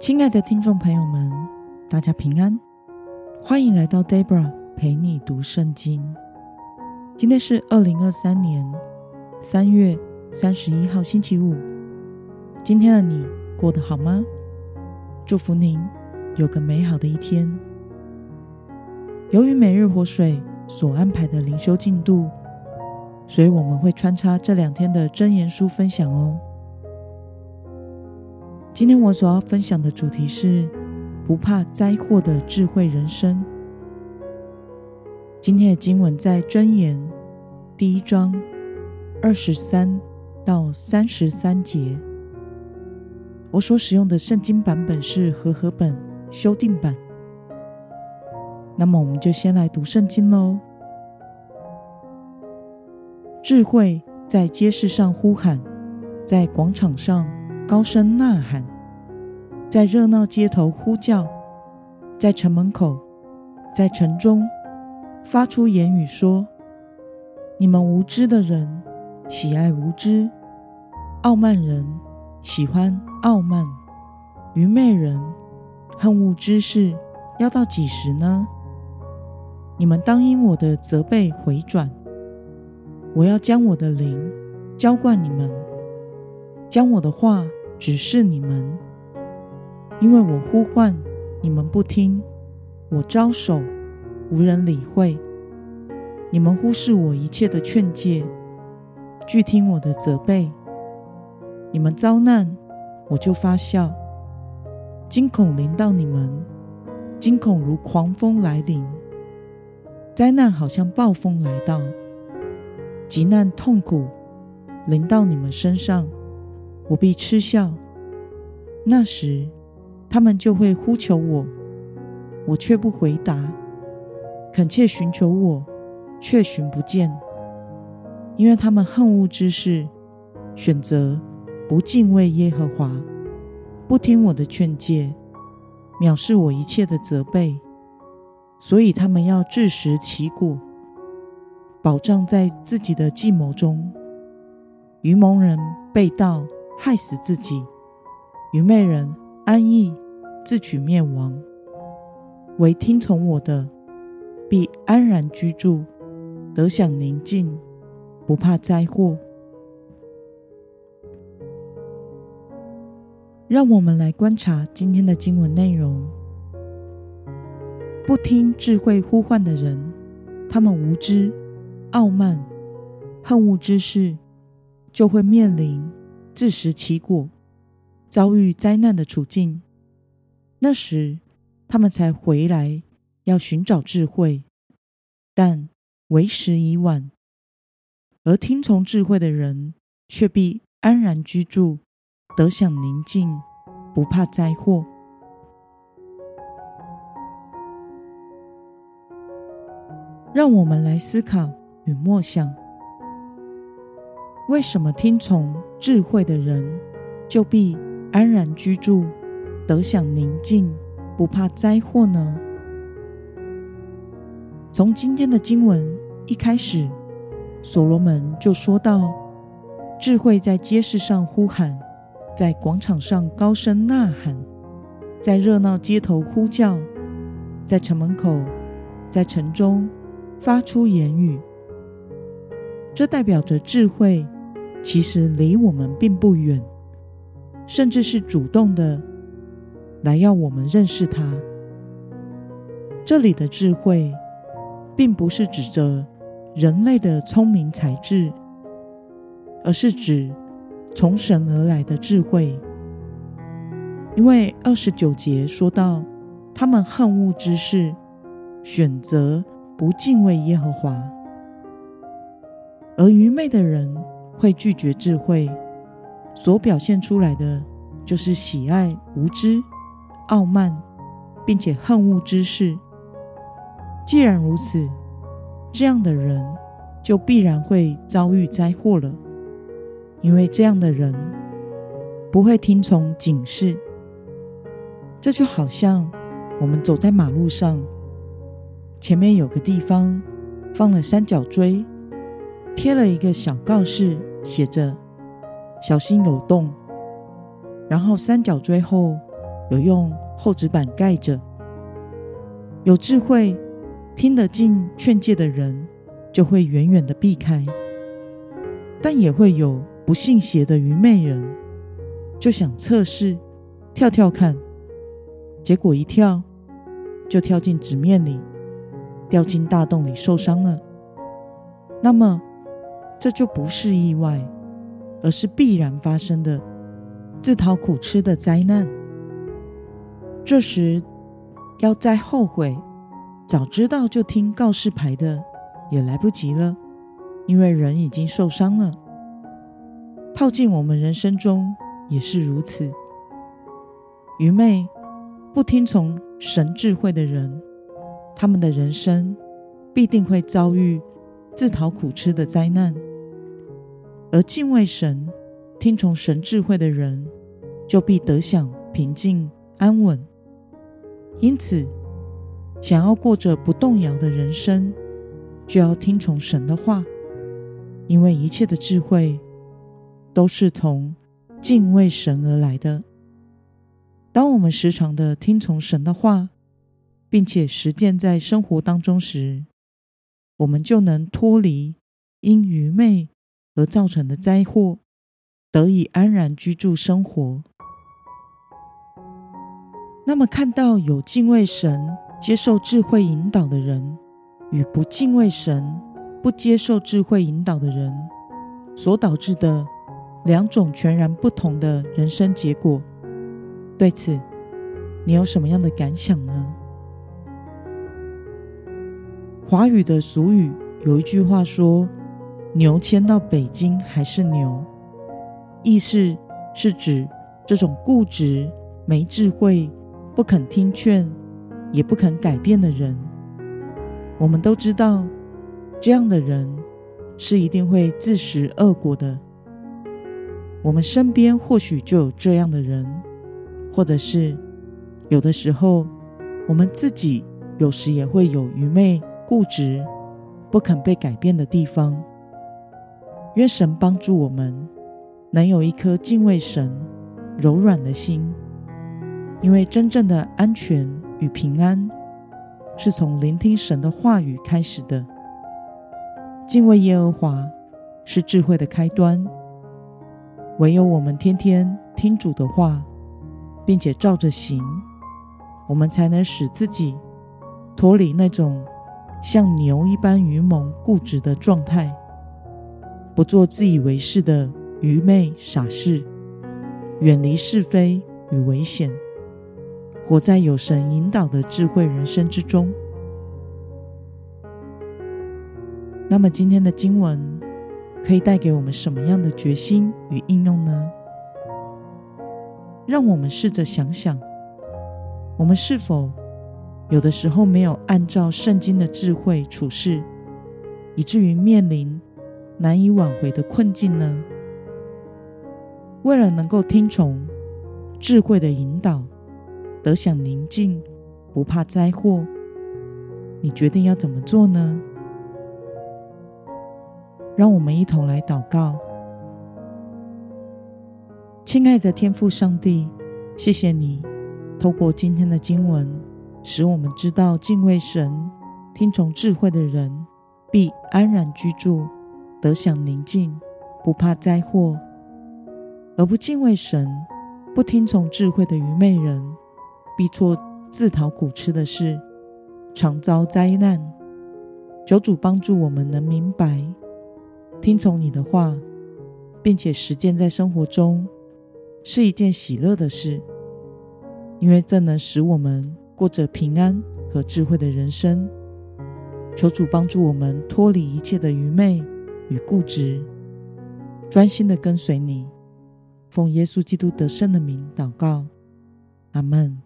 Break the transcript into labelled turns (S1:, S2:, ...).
S1: 亲爱的听众朋友们，大家平安，欢迎来到 Debra 陪你读圣经。今天是二零二三年三月三十一号，星期五。今天的你过得好吗？祝福您有个美好的一天。由于每日活水所安排的灵修进度，所以我们会穿插这两天的箴言书分享哦。今天我所要分享的主题是不怕灾祸的智慧人生。今天的经文在箴言第一章二十三到三十三节。我所使用的圣经版本是和合本修订版。那么，我们就先来读圣经喽。智慧在街市上呼喊，在广场上高声呐喊，在热闹街头呼叫，在城门口，在城中发出言语说：“你们无知的人，喜爱无知；傲慢人。”喜欢傲慢，愚昧人恨恶知识，要到几时呢？你们当因我的责备回转。我要将我的灵浇灌你们，将我的话只是你们。因为我呼唤你们不听，我招手无人理会。你们忽视我一切的劝诫，拒听我的责备。你们遭难，我就发笑；惊恐临到你们，惊恐如狂风来临。灾难好像暴风来到，急难痛苦临到你们身上，我必嗤笑。那时，他们就会呼求我，我却不回答；恳切寻求我，却寻不见，因为他们恨恶之事，选择。不敬畏耶和华，不听我的劝诫，藐视我一切的责备，所以他们要自食其果，保障在自己的计谋中。愚蒙人被盗害死自己，愚昧人安逸自取灭亡。唯听从我的，必安然居住，得享宁静，不怕灾祸。让我们来观察今天的经文内容。不听智慧呼唤的人，他们无知、傲慢、恨恶知识，就会面临自食其果、遭遇灾难的处境。那时，他们才回来要寻找智慧，但为时已晚。而听从智慧的人，却必安然居住。得享宁静，不怕灾祸。让我们来思考与默想：为什么听从智慧的人就必安然居住，得享宁静，不怕灾祸呢？从今天的经文一开始，所罗门就说到：智慧在街市上呼喊。在广场上高声呐喊，在热闹街头呼叫，在城门口，在城中发出言语。这代表着智慧其实离我们并不远，甚至是主动的来要我们认识他。这里的智慧，并不是指着人类的聪明才智，而是指。从神而来的智慧，因为二十九节说到，他们恨恶之事，选择不敬畏耶和华，而愚昧的人会拒绝智慧，所表现出来的就是喜爱无知、傲慢，并且恨恶知识。既然如此，这样的人就必然会遭遇灾祸了。因为这样的人不会听从警示，这就好像我们走在马路上，前面有个地方放了三角锥，贴了一个小告示，写着“小心有洞”，然后三角锥后有用厚纸板盖着。有智慧、听得进劝诫的人，就会远远的避开；但也会有不信邪的愚昧人，就想测试，跳跳看，结果一跳就跳进纸面里，掉进大洞里受伤了。那么，这就不是意外，而是必然发生的自讨苦吃的灾难。这时，要再后悔，早知道就听告示牌的，也来不及了，因为人已经受伤了。套进我们人生中也是如此。愚昧、不听从神智慧的人，他们的人生必定会遭遇自讨苦吃的灾难；而敬畏神、听从神智慧的人，就必得享平静安稳。因此，想要过着不动摇的人生，就要听从神的话，因为一切的智慧都是从敬畏神而来的。当我们时常的听从神的话，并且实践在生活当中时，我们就能脱离因愚昧而造成的灾祸，得以安然居住生活。那么，看到有敬畏神、接受智慧引导的人，与不敬畏神、不接受智慧引导的人，所导致的两种全然不同的人生结果，对此，你有什么样的感想呢？华语的俗语有一句话说：“牛牵到北京还是牛”，意思是指这种固执、没智慧。不肯听劝，也不肯改变的人，我们都知道，这样的人是一定会自食恶果的。我们身边或许就有这样的人，或者是有的时候，我们自己有时也会有愚昧、固执、不肯被改变的地方。愿神帮助我们，能有一颗敬畏神、柔软的心。因为真正的安全与平安，是从聆听神的话语开始的。敬畏耶和华是智慧的开端。唯有我们天天听主的话，并且照着行，我们才能使自己脱离那种像牛一般愚蒙固执的状态，不做自以为是的愚昧傻事，远离是非与危险。活在有神引导的智慧人生之中。那么，今天的经文可以带给我们什么样的决心与应用呢？让我们试着想想，我们是否有的时候没有按照圣经的智慧处事，以至于面临难以挽回的困境呢？为了能够听从智慧的引导，得享宁静，不怕灾祸。你决定要怎么做呢？让我们一同来祷告。亲爱的天父上帝，谢谢你透过今天的经文，使我们知道敬畏神、听从智慧的人必安然居住，得享宁静，不怕灾祸；而不敬畏神、不听从智慧的愚昧人，必做自讨苦吃的事，常遭灾难。求主帮助我们能明白，听从你的话，并且实践在生活中，是一件喜乐的事，因为这能使我们过着平安和智慧的人生。求主帮助我们脱离一切的愚昧与固执，专心的跟随你。奉耶稣基督得胜的名祷告，阿门。